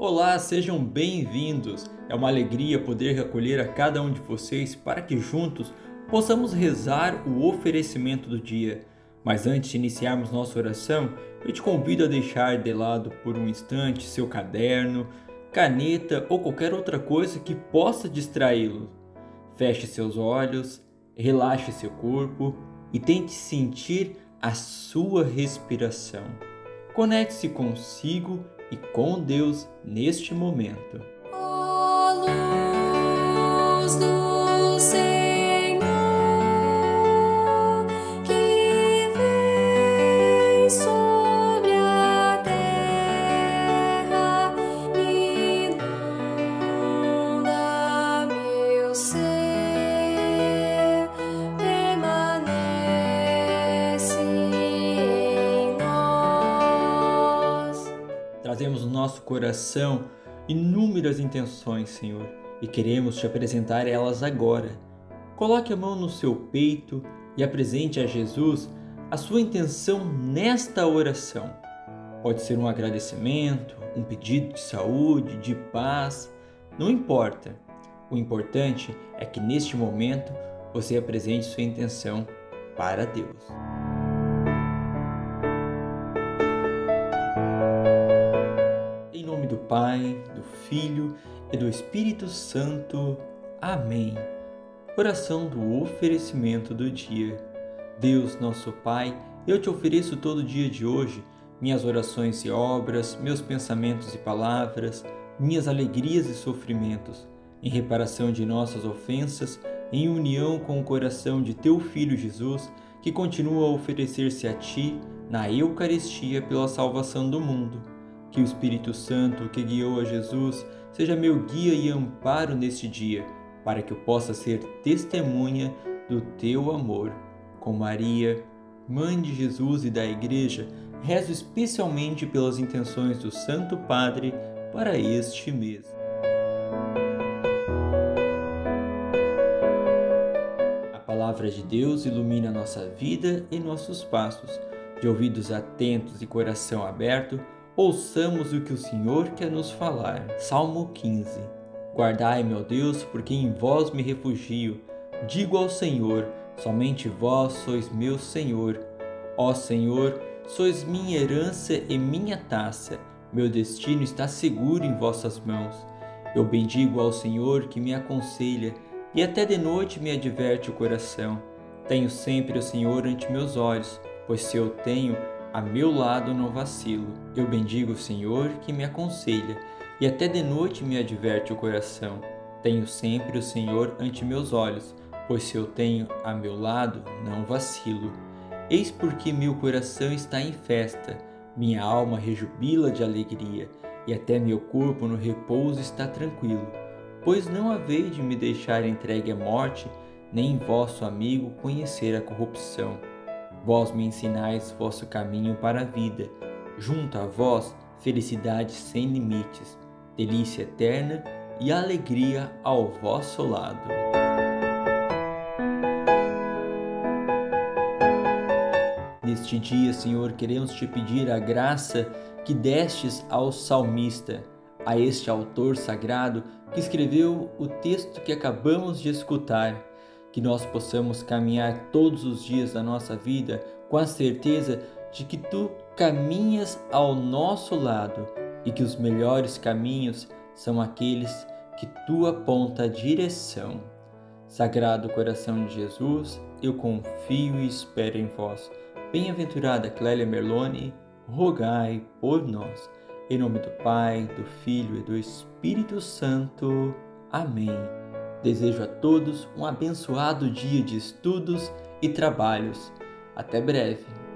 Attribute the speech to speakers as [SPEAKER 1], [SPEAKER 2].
[SPEAKER 1] Olá, sejam bem-vindos. É uma alegria poder acolher a cada um de vocês para que juntos possamos rezar o oferecimento do dia. Mas antes de iniciarmos nossa oração, eu te convido a deixar de lado por um instante seu caderno, caneta ou qualquer outra coisa que possa distraí-lo. Feche seus olhos, relaxe seu corpo e tente sentir a sua respiração. Conecte-se consigo e com Deus neste momento. Nosso coração inúmeras intenções, Senhor, e queremos te apresentar elas agora. Coloque a mão no seu peito e apresente a Jesus a sua intenção nesta oração. Pode ser um agradecimento, um pedido de saúde, de paz, não importa. O importante é que neste momento você apresente sua intenção para Deus. Nome do Pai, do Filho e do Espírito Santo. Amém. Oração do oferecimento do dia. Deus, nosso Pai, eu te ofereço todo o dia de hoje minhas orações e obras, meus pensamentos e palavras, minhas alegrias e sofrimentos, em reparação de nossas ofensas, em união com o coração de teu Filho Jesus, que continua a oferecer-se a ti na Eucaristia pela salvação do mundo. Que o Espírito Santo que guiou a Jesus seja meu guia e amparo neste dia, para que eu possa ser testemunha do teu amor. Com Maria, Mãe de Jesus e da Igreja, rezo especialmente pelas intenções do Santo Padre para este mês. A palavra de Deus ilumina nossa vida e nossos passos. De ouvidos atentos e coração aberto, ouçamos o que o Senhor quer nos falar. Salmo 15. Guardai, meu Deus, porque em vós me refugio. Digo ao Senhor: somente vós sois meu Senhor. Ó Senhor, sois minha herança e minha taça. Meu destino está seguro em vossas mãos. Eu bendigo ao Senhor que me aconselha, e até de noite me adverte o coração. Tenho sempre o Senhor ante meus olhos, pois se eu tenho, a meu lado não vacilo. Eu bendigo o Senhor que me aconselha, e até de noite me adverte o coração. Tenho sempre o Senhor ante meus olhos, pois se eu tenho a meu lado, não vacilo. Eis porque meu coração está em festa, minha alma rejubila de alegria, e até meu corpo no repouso está tranquilo. Pois não haveis de me deixar entregue à morte, nem vosso amigo conhecer a corrupção. Vós me ensinais vosso caminho para a vida. Junto a vós, felicidade sem limites, delícia eterna e alegria ao vosso lado. Neste dia, Senhor, queremos te pedir a graça que destes ao salmista, a este autor sagrado que escreveu o texto que acabamos de escutar que nós possamos caminhar todos os dias da nossa vida com a certeza de que tu caminhas ao nosso lado e que os melhores caminhos são aqueles que tu aponta a direção. Sagrado coração de Jesus, eu confio e espero em vós. Bem-aventurada Clélia Merlone, rogai por nós. Em nome do Pai, do Filho e do Espírito Santo. Amém. Desejo a todos um abençoado dia de estudos e trabalhos. Até breve!